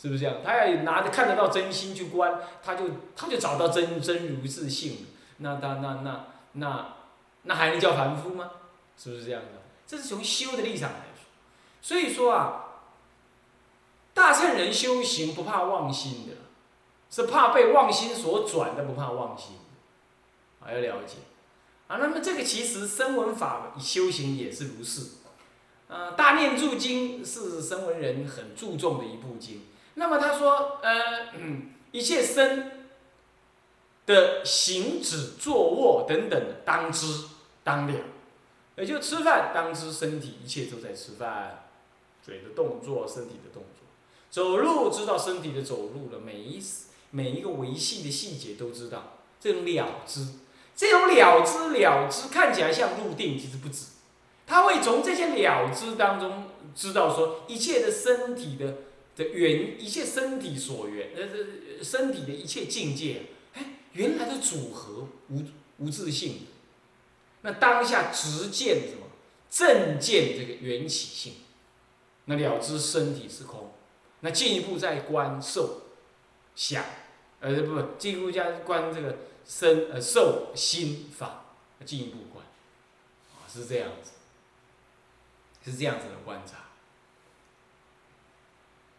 是不是这样？他要拿着看得到真心去观，他就他就找到真真如自性。那那那那那那还能叫凡夫吗？是不是这样的？这是从修的立场来说。所以说啊，大乘人修行不怕妄心的，是怕被妄心所转的，不怕妄心。啊，要了解。啊，那么这个其实声闻法修行也是如是。啊，《大念住经》是声闻人很注重的一部经。那么他说，呃，一切身的行止、坐卧等等，当知当了。也就吃饭当知身体，一切都在吃饭。嘴的动作，身体的动作，走路知道身体的走路了，每一每一个维系的细节都知道。这种了知，这种了知了知看起来像入定，其实不止。他会从这些了知当中知道说，一切的身体的的缘，一切身体所缘，呃，这身体的一切境界，哎，原来的组合无无自性。那当下直见什么？正见这个缘起性。那了知身体是空。那进一步再观受想，呃，不不，进一步加观这个身呃受心法，进一步观，啊，是这样子。是这样子的观察，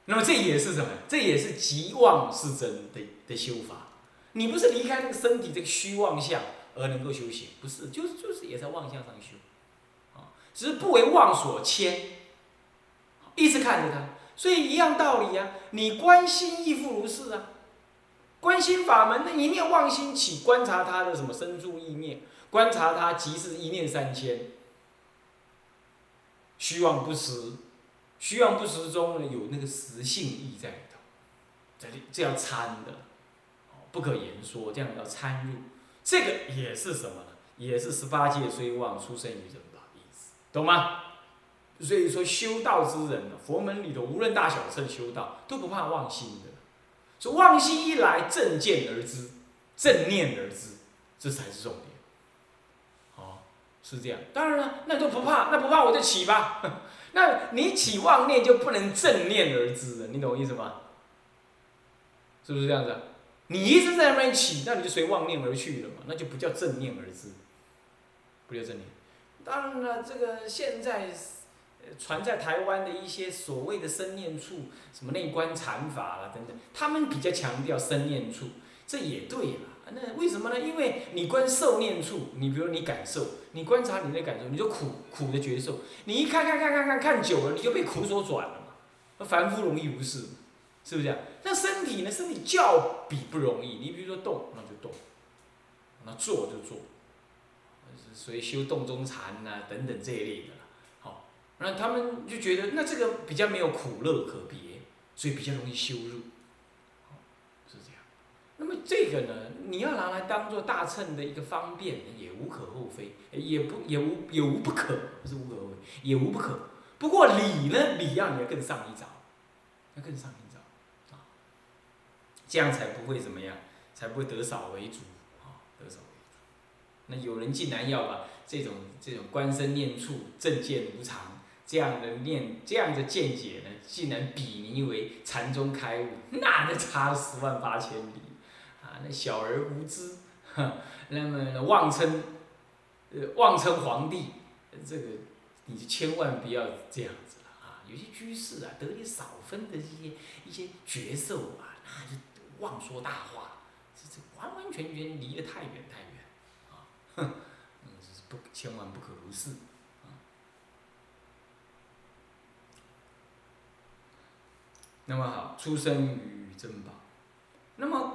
那么这也是什么？这也是极妄是真的的修法。你不是离开那个身体这个虚妄相而能够修行，不是，就是就是也在妄相上修，啊，只是不为妄所牵，一直看着它。所以一样道理啊，你观心亦复如是啊。观心法门，那一念妄心起，观察它的什么生住意念，观察它即是一念三千。虚妄不实，虚妄不实中呢有那个实性意在里头，这里这要参的，不可言说，这样要参入，这个也是什么呢？也是十八界虽妄，出生于人吧意思，懂吗？所以说修道之人，佛门里头无论大小乘修道都不怕妄心的，说妄心一来，正见而知，正念而知，这才是重点。是这样，当然了，那都不怕，那不怕我就起吧。那你起妄念就不能正念而知了，你懂我意思吗？是不是这样子？你一直在那边起，那你就随妄念而去了嘛，那就不叫正念而知，不叫正念。当然了，这个现在传在台湾的一些所谓的生念处，什么内观禅法啦等等，他们比较强调生念处，这也对了。那为什么呢？因为你观受念处，你比如你感受，你观察你的感受，你就苦苦的觉受，你一看看看看看看久了，你就被苦所转了嘛。那凡夫容易无事，是不是这样？那身体呢？身体较比不容易。你比如说动，那就动；那坐就坐。所以修洞中禅呐等等这一类的，好，那他们就觉得那这个比较没有苦乐可别，所以比较容易修入。是这样那么这个呢，你要拿来当做大乘的一个方便，也无可厚非，也不也无也无不可，不是无可厚非，也无不可。不过理呢，理要你要更上一招，要更上一招，啊，这样才不会怎么样，才不会得少为主，啊，得少为主。那有人竟然要把这种这种观身念处正见无常这样的念这样的见解呢，竟然比拟为禅宗开悟，那那差十万八千里。那小儿无知，那么妄称，呃，妄称皇帝，这个你就千万不要这样子了啊！有些居士啊，得你少分的一些一些角色啊，那就妄说大话，这这完完全全离得太远太远，啊，哼，嗯，这是不千万不可如是，啊。那么好，出生于珍宝。那么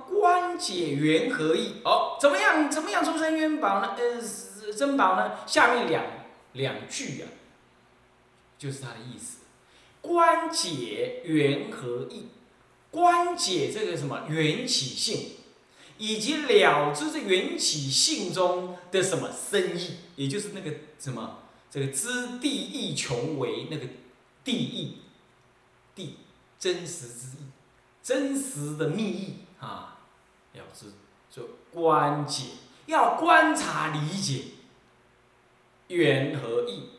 解缘何意？哦，怎么样？怎么样出生元宝呢？呃，珍宝呢？下面两两句啊，就是它的意思。观解缘何意？观解这个什么缘起性，以及了知这缘起性中的什么深意，也就是那个什么这个知地义穷为那个地义，地真实之意，真实的密意。啊，了知就观解，要观察理解缘和意，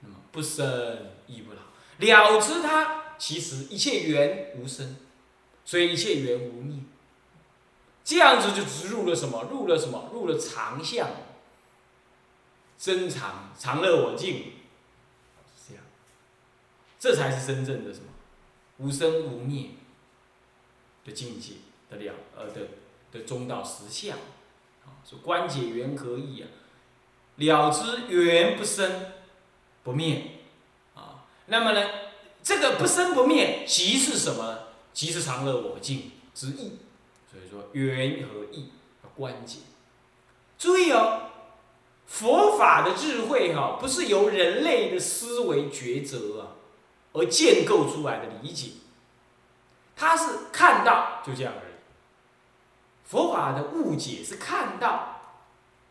那么不生亦不老，了知它其实一切缘无生，所以一切缘无灭。这样子就植入了什么？入了什么？入了常相，真常常乐我净，这样，这才是真正的什么？无生无灭的境界的了，呃的的中道实相，啊，说观解缘何意啊？了知缘不生不灭，啊，那么呢，这个不生不灭即是什么？即是常乐我净之意。所以说缘和意要关键。注意哦，佛法的智慧哈，不是由人类的思维抉择啊而建构出来的理解，他是看到就这样而已。佛法的误解是看到，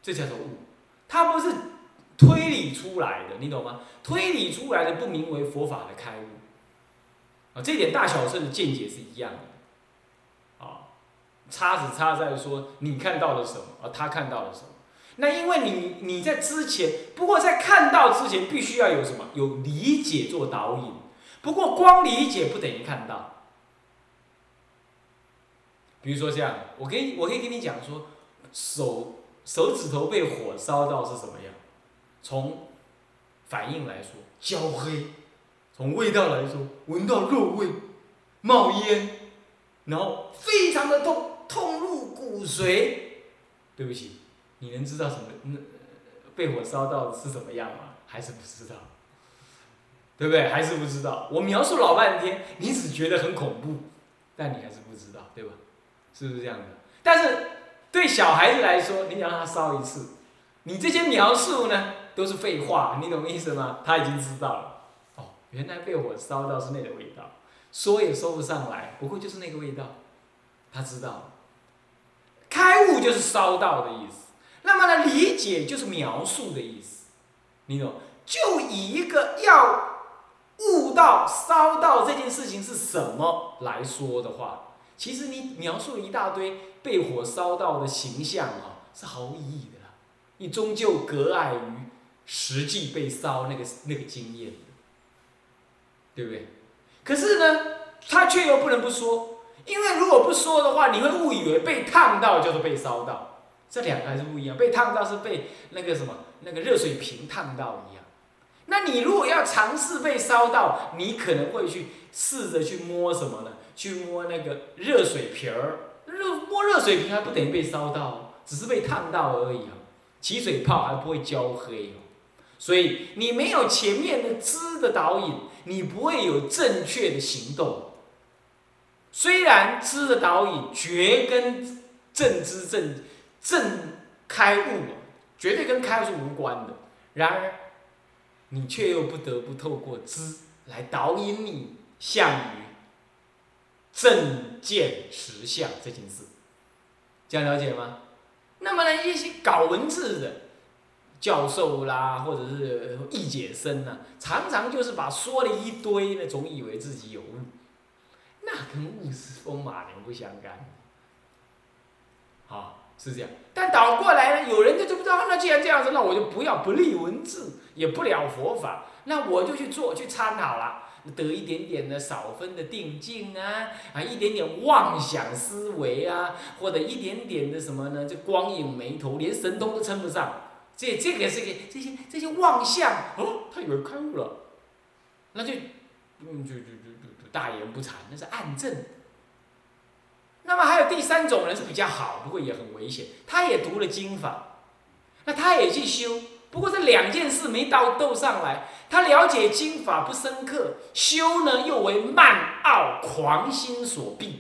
这叫做误，它不是推理出来的，你懂吗？推理出来的不名为佛法的开悟啊，这点大小圣的见解是一样的。啊差只差在说你看到了什么，而他看到了什么。那因为你你在之前，不过在看到之前，必须要有什么？有理解做导引。不过光理解不等于看到。比如说这样，我可以我可以跟你讲说，手手指头被火烧到是什么样？从反应来说，焦黑；从味道来说，闻到肉味，冒烟，然后非常的痛。痛入骨髓，对不起，你能知道什么？被火烧到是什么样吗？还是不知道？对不对？还是不知道？我描述老半天，你只觉得很恐怖，但你还是不知道，对吧？是不是这样的？但是对小孩子来说，你想让他烧一次，你这些描述呢都是废话，你懂意思吗？他已经知道了。哦，原来被火烧到是那个味道，说也说不上来，不过就是那个味道，他知道。开悟就是烧到的意思，那么呢，理解就是描述的意思，你懂？就以一个要悟到烧到这件事情是什么来说的话，其实你描述一大堆被火烧到的形象啊，是毫无意义的啦。你终究隔碍于实际被烧那个那个经验，对不对？可是呢，他却又不能不说。因为如果不说的话，你会误以为被烫到就是被烧到，这两个还是不一样。被烫到是被那个什么那个热水瓶烫到一样。那你如果要尝试被烧到，你可能会去试着去摸什么呢？去摸那个热水瓶儿，热摸热水瓶还不等于被烧到，只是被烫到而已啊。起水泡还不会焦黑哦。所以你没有前面的知的导引，你不会有正确的行动。虽然知的导引绝跟正知正正开悟绝对跟开悟是无关的，然而你却又不得不透过知来导引你向于正见实相这件事，这样了解吗？那么呢，一些搞文字的教授啦，或者是易解生呢，常常就是把说了一堆呢，总以为自己有悟。那跟悟是风马牛不相干，好是这样。但倒过来呢，有人就就不知道，那既然这样子，那我就不要不立文字，也不了佛法，那我就去做去参好了，得一点点的少分的定境啊，啊一点点妄想思维啊，或者一点点的什么呢？就光影眉头，连神通都称不上。这这个是个这些这些妄想哦，他以为开悟了，那就嗯就就就。大言不惭，那是暗证。那么还有第三种人是比较好，不过也很危险。他也读了经法，那他也去修，不过这两件事没到斗上来。他了解经法不深刻，修呢又为慢傲狂心所蔽，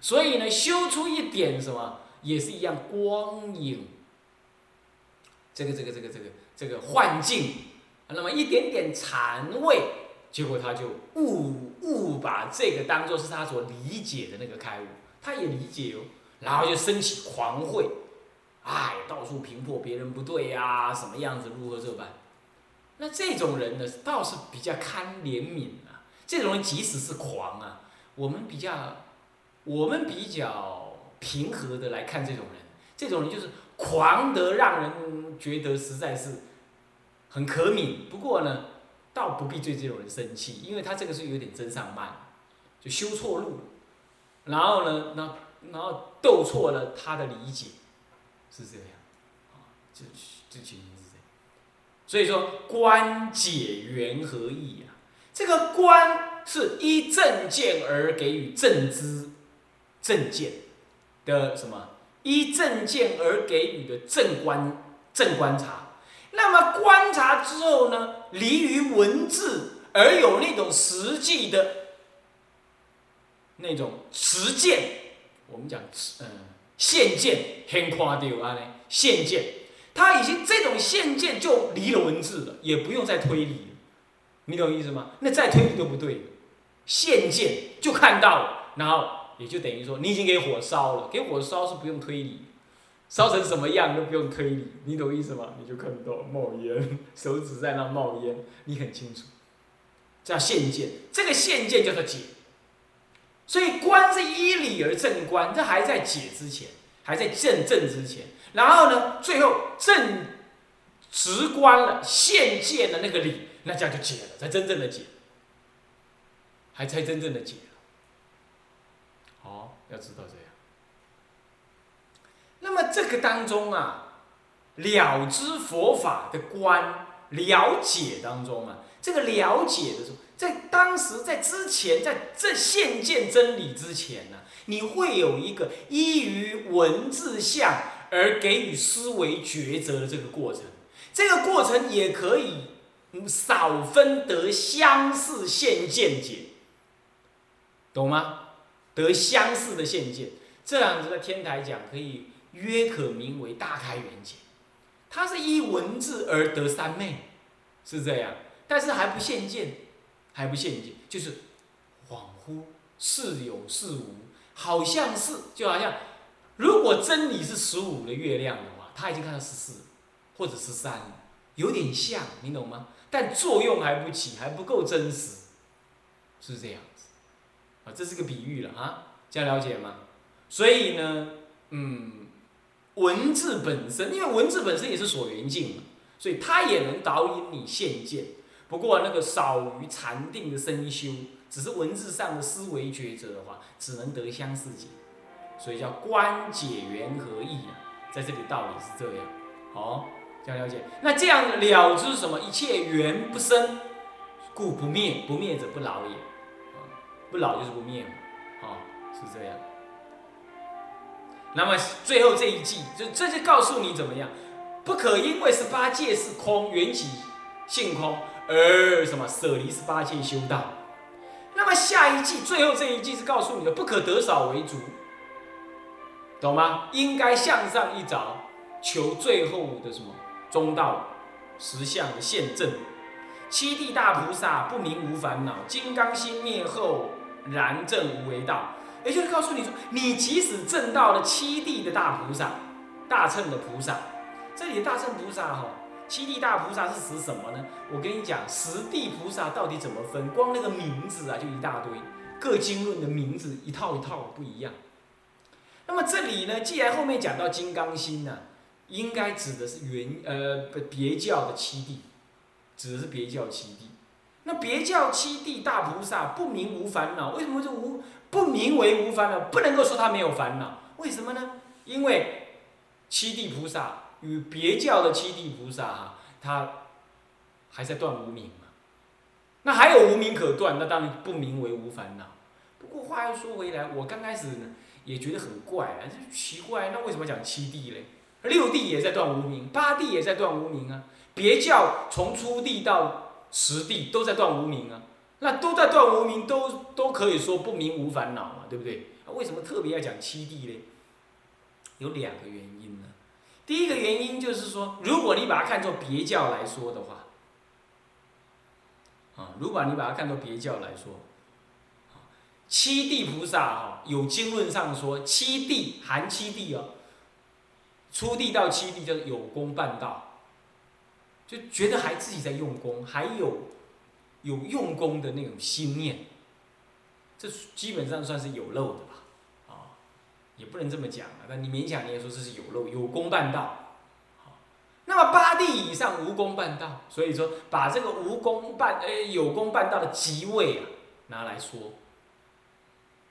所以呢修出一点什么也是一样光影。这个这个这个这个这个幻境，那么一点点禅味。结果他就误误把这个当做是他所理解的那个开悟，他也理解哦，然后就升起狂慧，哎，到处评破别人不对呀，什么样子如何这般？那这种人呢，倒是比较堪怜悯啊。这种人即使是狂啊，我们比较我们比较平和的来看这种人，这种人就是狂得让人觉得实在是很可悯。不过呢。倒不必对这种人生气，因为他这个是有点真上慢，就修错路，然后呢，那然后斗错了他的理解，是这样，啊，这这情形是这样。所以说观解缘何意啊，这个观是依正见而给予正知正见的什么？依正见而给予的正观正观察。那么观察之后呢，离于文字而有那种实际的。那种实践，我们讲嗯，现见很夸张啊呢，现见，他已经这种现见就离了文字了，也不用再推理，你懂意思吗？那再推理都不对，现见就看到了，然后也就等于说你已经给火烧了，给火烧是不用推理，烧成什么样都不用推理，你懂意思吗？你就看到冒烟，手指在那冒烟，你很清楚，叫现见，这个现见叫做解。所以观是依理而正观，这还在解之前，还在正正之前。然后呢，最后正直观了，现见了那个理，那这样就解了，才真正的解，还才真正的解了。好，要知道这样。那么这个当中啊，了知佛法的观，了解当中啊，这个了解的时候。在当时，在之前，在这现见真理之前呢，你会有一个依于文字相而给予思维抉择的这个过程。这个过程也可以少分得相似现见解，懂吗？得相似的现见，这样子在天台讲可以约可名为大开元解。它是依文字而得三昧，是这样，但是还不现见。还不现见，就是恍惚似有似无，好像是，就好像如果真理是十五的月亮的话，他已经看到十四或者十三了，有点像，你懂吗？但作用还不起，还不够真实，是这样子啊，这是个比喻了啊，这样了解吗？所以呢，嗯，文字本身，因为文字本身也是所缘境嘛，所以它也能导引你现见。不过那个少于禅定的深修，只是文字上的思维抉择的话，只能得相似解，所以叫观解缘和意啊，在这里道理是这样，好，这样了解。那这样了知什么？一切缘不生，故不灭，不灭者不老也，啊，不老就是不灭嘛，啊，是这样。那么最后这一句，就这就告诉你怎么样，不可因为十八界是空，缘起性空。而什么舍离十八界修道？那么下一季最后这一季是告诉你的，不可得少为主，懂吗？应该向上一找，求最后的什么中道实相的现证。七地大菩萨不明无烦恼，金刚心灭后然证无为道。也就是告诉你说，你即使证到了七地的大菩萨、大乘的菩萨，这里的大乘菩萨哈。七地大菩萨是指什么呢？我跟你讲，十地菩萨到底怎么分？光那个名字啊，就一大堆，各经论的名字一套一套不一样。那么这里呢，既然后面讲到金刚心呢，应该指的是原呃别教的七地，指的是别教七地。那别教七地大菩萨不明无烦恼，为什么就无不名为无烦恼？不能够说他没有烦恼，为什么呢？因为七地菩萨。与别教的七地菩萨哈，他还在断无名嘛？那还有无名可断，那当然不名为无烦恼。不过话又说回来，我刚开始呢也觉得很怪啊，就奇怪，那为什么讲七地嘞？六地也在断无名，八地也在断无名啊。别教从初地到十地都在断无名啊，那都在断无名，都都可以说不明无烦恼嘛，对不对？为什么特别要讲七地嘞？有两个原因呢。第一个原因就是说，如果你把它看作别教来说的话，啊，如果你把它看作别教来说，七地菩萨哈，有经论上说七地含七地哦，初地到七地叫有功办道，就觉得还自己在用功，还有有用功的那种心念，这基本上算是有漏的吧。啊也不能这么讲啊，那你勉强你也说这是有漏有功办道，好，那么八地以上无功办道，所以说把这个无功办呃有功办道的即位啊拿来说，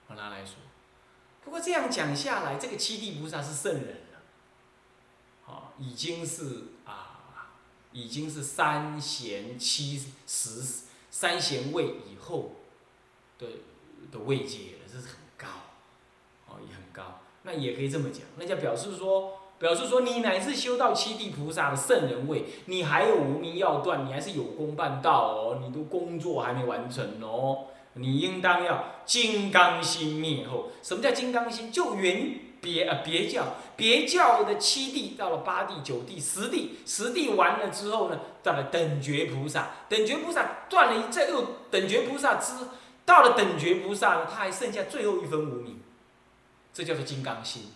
拿来说，不过这样讲下来，这个七地菩萨是圣人了，啊，已经是啊，已经是三贤七十三贤位以后的的位阶了，这是很高，哦，也很高。那也可以这么讲，那就表示说，表示说你乃至修到七地菩萨的圣人位，你还有无名要断，你还是有功办道哦，你都工作还没完成哦。你应当要金刚心灭后，什么叫金刚心？就原别呃别教，别教的七地到了八地、九地、十地，十地完了之后呢，到了等觉菩萨，等觉菩萨断了一，再又等觉菩萨之到了等觉菩萨呢，他还剩下最后一分无名，这叫做金刚心。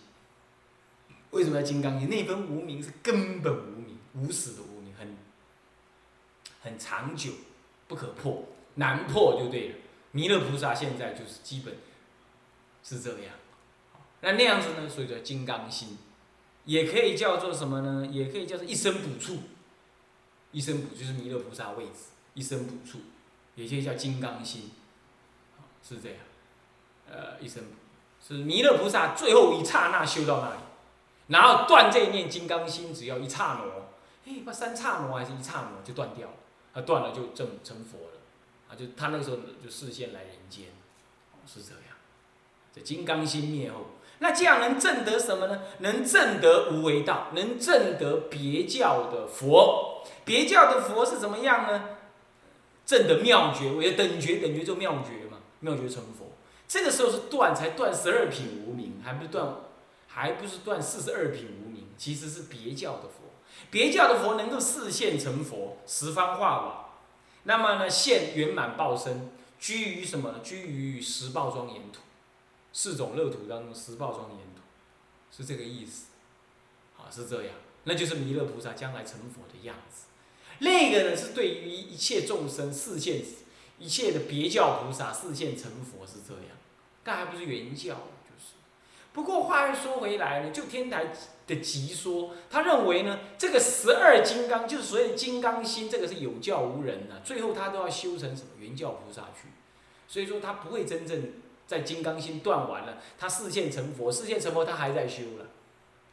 为什么要金刚心？那分无名是根本无名，无始的无名，很很长久，不可破，难破就对了。弥勒菩萨现在就是基本是这样，那那样子呢？所以叫金刚心，也可以叫做什么呢？也可以叫做一生补处，一生补就是弥勒菩萨位置，一生补处，也可以叫金刚心，是这样。呃，一生是弥勒菩萨最后一刹那修到那里，然后断这一念金刚心，只要一刹那，哎，把三刹那还是一刹那就断掉了，啊，断了就正成佛了。啊，就他那个时候就视线来人间，是这样。这金刚心灭后，那这样能证得什么呢？能证得无为道，能证得别教的佛。别教的佛是怎么样呢？证得妙觉，为等觉，等觉就妙觉嘛，妙觉成佛。这个时候是断，才断十二品无名，还不是断，还不是断四十二品无名，其实是别教的佛。别教的佛能够视现成佛，十方化瓦。那么呢，现圆满报身，居于什么？居于十报庄严土，四种乐土当中，十报庄严土，是这个意思，啊，是这样，那就是弥勒菩萨将来成佛的样子。那个呢，是对于一切众生视现，一切的别教菩萨视现成佛是这样，但还不是原教，就是。不过话又说回来呢，就天台。的急说，他认为呢，这个十二金刚就是所谓金刚心，这个是有教无人的，最后他都要修成什么原教菩萨去，所以说他不会真正在金刚心断完了，他视现成佛，视现成佛他还在修了，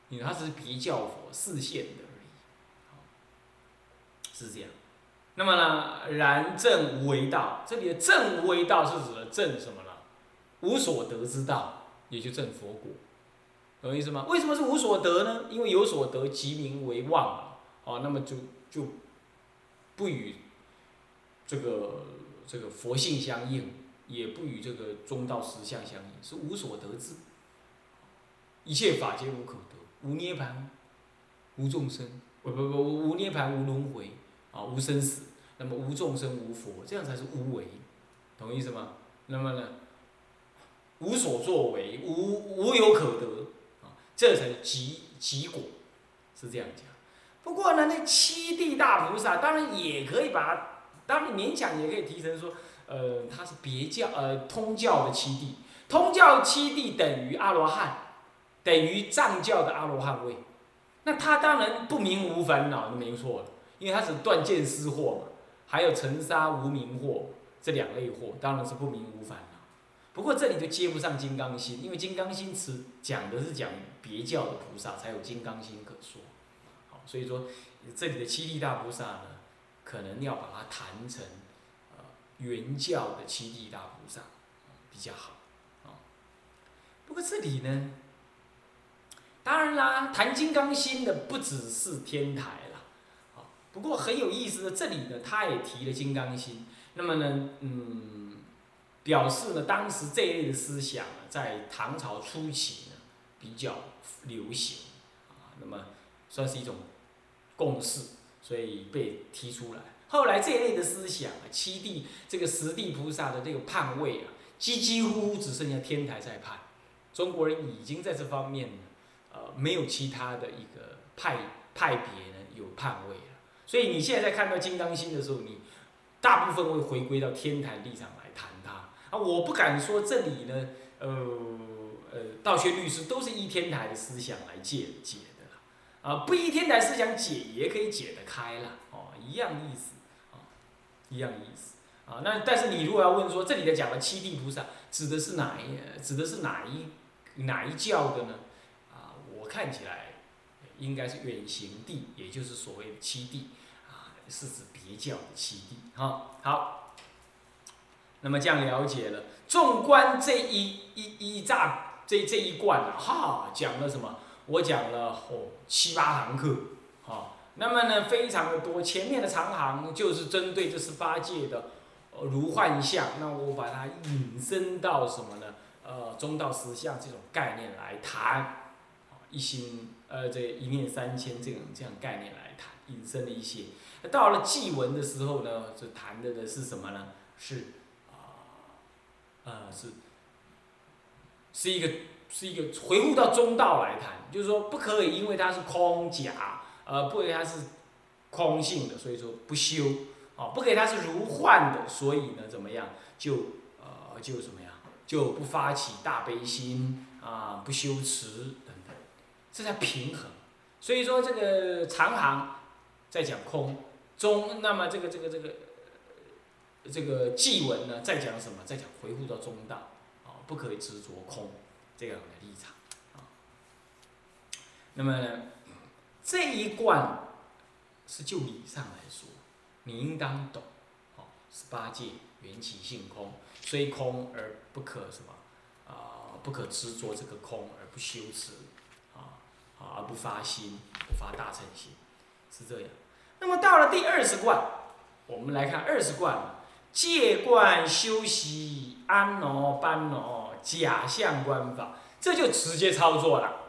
因为他只是比较佛视现的而已，是这样。那么呢，然正无为道，这里的正无为道是指的正什么呢？无所得之道，也就正佛果。懂意思吗？为什么是无所得呢？因为有所得即名为妄啊，哦，那么就就不与这个这个佛性相应，也不与这个中道实相相应，是无所得智。一切法皆无可得，无涅盘，无众生，不不不，无涅盘，无轮回，啊，无生死，那么无众生，无佛，这样才是无为，懂意思吗？那么呢，无所作为，无无有可得。啊这才是极极果，是这样讲。不过呢，那七地大菩萨当然也可以把它，当然勉强也可以提成说，呃，它是别教呃通教的七地，通教七地等于阿罗汉，等于藏教的阿罗汉位。那他当然不明无烦恼，那没错了，因为他是断见思惑嘛，还有尘沙无明惑这两类惑，当然是不明无烦恼。不过这里就接不上金刚心，因为金刚心词讲的是讲别教的菩萨才有金刚心可说，好，所以说这里的七地大菩萨呢，可能要把它谈成原教的七地大菩萨比较好，啊，不过这里呢，当然啦，谈金刚心的不只是天台了，啊，不过很有意思的，这里呢，他也提了金刚心，那么呢，嗯。表示呢，当时这一类的思想，在唐朝初期呢比较流行，啊，那么算是一种共识，所以被提出来。后来这一类的思想啊，七地这个十地菩萨的这个判位啊，几几乎乎只剩下天台在判，中国人已经在这方面呢，呃，没有其他的一个派派别呢有判位了。所以你现在在看到金刚心的时候，你大部分会回归到天台立场来谈它。啊，我不敢说这里呢，呃呃，道学律师都是依天台的思想来解解的啦，啊，不依天台思想解也可以解得开了，哦，一样意思，一样意思，啊，那但是你如果要问说这里的讲的七地菩萨指的是哪一指的是哪一哪一教的呢？啊，我看起来应该是远行地，也就是所谓的七地，啊，是指别教的七地。哈，好，那么这样了解了。纵观这一一一乍这这一贯啊，哈，讲了什么？我讲了哦七八堂课，好，那么呢非常的多。前面的长行就是针对这十八界的呃如幻象，那我把它引申到什么呢？呃，中道实相这种概念来谈，一心呃这一念三千这种这样概念来谈，引申了一些。到了祭文的时候呢，就谈的的是什么呢？是。呃，是，是一个是一个回复到中道来谈，就是说不可以因为它是空假，呃，不给他是空性的，所以说不修，啊，不给他是如幻的，所以呢怎么样，就呃就怎么样，就不发起大悲心啊，不修持等等，这叫平衡。所以说这个长行在讲空，中那么这个这个这个。这个祭文呢，在讲什么？在讲回复到中道，啊，不可以执着空这样的立场，啊。那么，这一贯是就理上来说，你应当懂，哦，十八界缘起性空，虽空而不可什么，啊，不可执着这个空而不修持，啊，啊而不发心，不发大乘心，是这样。那么到了第二十贯，我们来看二十贯。借观修习安罗班罗假象观法，这就直接操作了，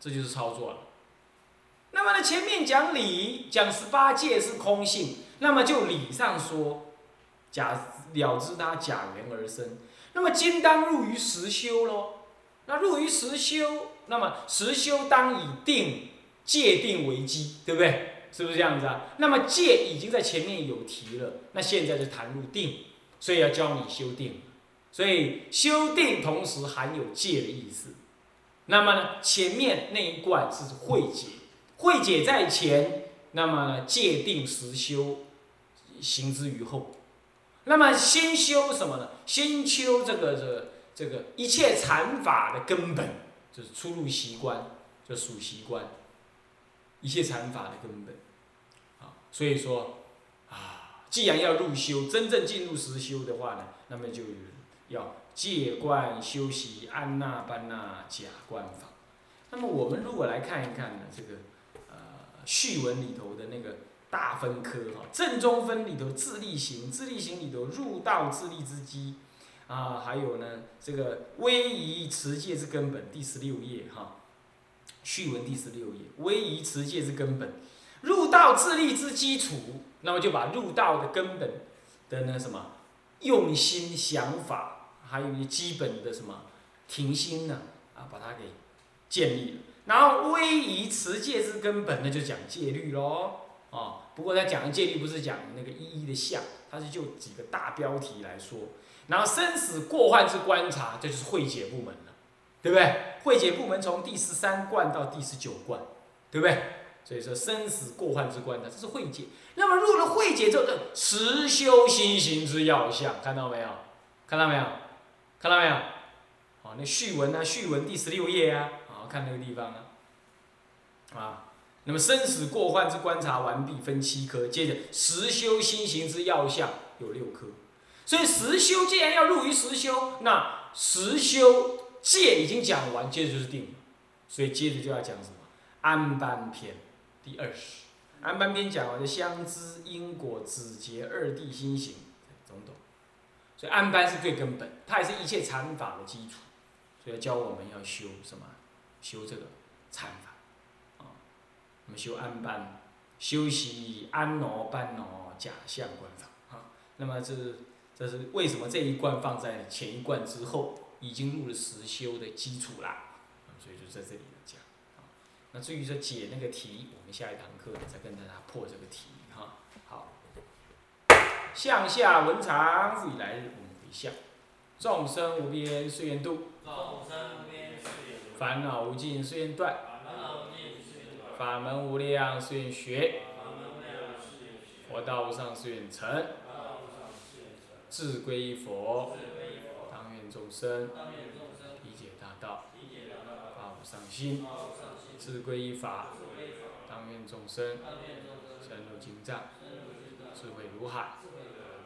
这就是操作了。那么呢，前面讲理，讲十八界是空性，那么就理上说，假了知他假缘而生。那么今当入于实修喽，那入于实修，那么实修当以定界定为基，对不对？是不是这样子啊？那么戒已经在前面有提了，那现在就谈入定，所以要教你修定。所以修定同时含有戒的意思。那么呢，前面那一贯是慧解，慧解在前，那么呢戒定实修，行之于后。那么先修什么呢？先修这个这这个一切禅法的根本，就是出入习惯，就属习惯。一切禅法的根本，啊，所以说，啊，既然要入修，真正进入实修的话呢，那么就要戒观修习安那般那假观法。那么我们如果来看一看呢，这个呃序文里头的那个大分科哈，正中分里头自力行，自力行里头入道自力之基，啊，还有呢这个威仪持戒之根本，第十六页哈。序文第十六页，威仪持戒之根本，入道自立之基础，那么就把入道的根本的那什么用心想法，还有一基本的什么停心呢啊，把它给建立了。然后威仪持戒之根本，那就讲戒律喽啊。不过他讲的戒律不是讲那个一一的相，他是就几个大标题来说。然后生死过患之观察，这就是慧解部门了。对不对？慧解部门从第十三贯到第十九贯，对不对？所以说生死过患之观察，这是慧解。那么入了慧解之后，这实修心行之要项，看到没有？看到没有？看到没有？好，那序文呢？序文第十六页啊，好看那个地方啊。啊，那么生死过患之观察完毕，分七科。接着实修心行之要项有六科。所以实修既然要入于实修，那实修。戒已经讲完，接着就是定，所以接着就要讲什么？安般篇第二十。安般篇讲完的相知因果子结二谛心行，所以安般是最根本，它也是一切禅法的基础，所以教我们要修什么？修这个禅法啊，我们修安般，修习安罗般罗假象观法啊。那么这这是为什么这一贯放在前一贯之后？已经入了实修的基础啦，所以就在这里讲啊。那至于说解那个题，我们下一堂课再跟大家破这个题。向下文长，未来日我们回向。众生无边誓愿度，烦恼无尽誓愿断，法门无量誓愿学，佛道无上誓愿成，志归佛。当愿众生理解大道，发无上心，自归依法，当愿众生深入经藏，智慧如海，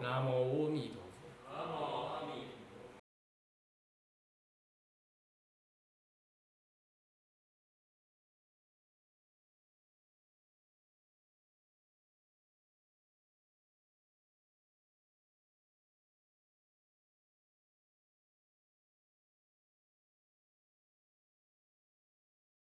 南无阿弥陀。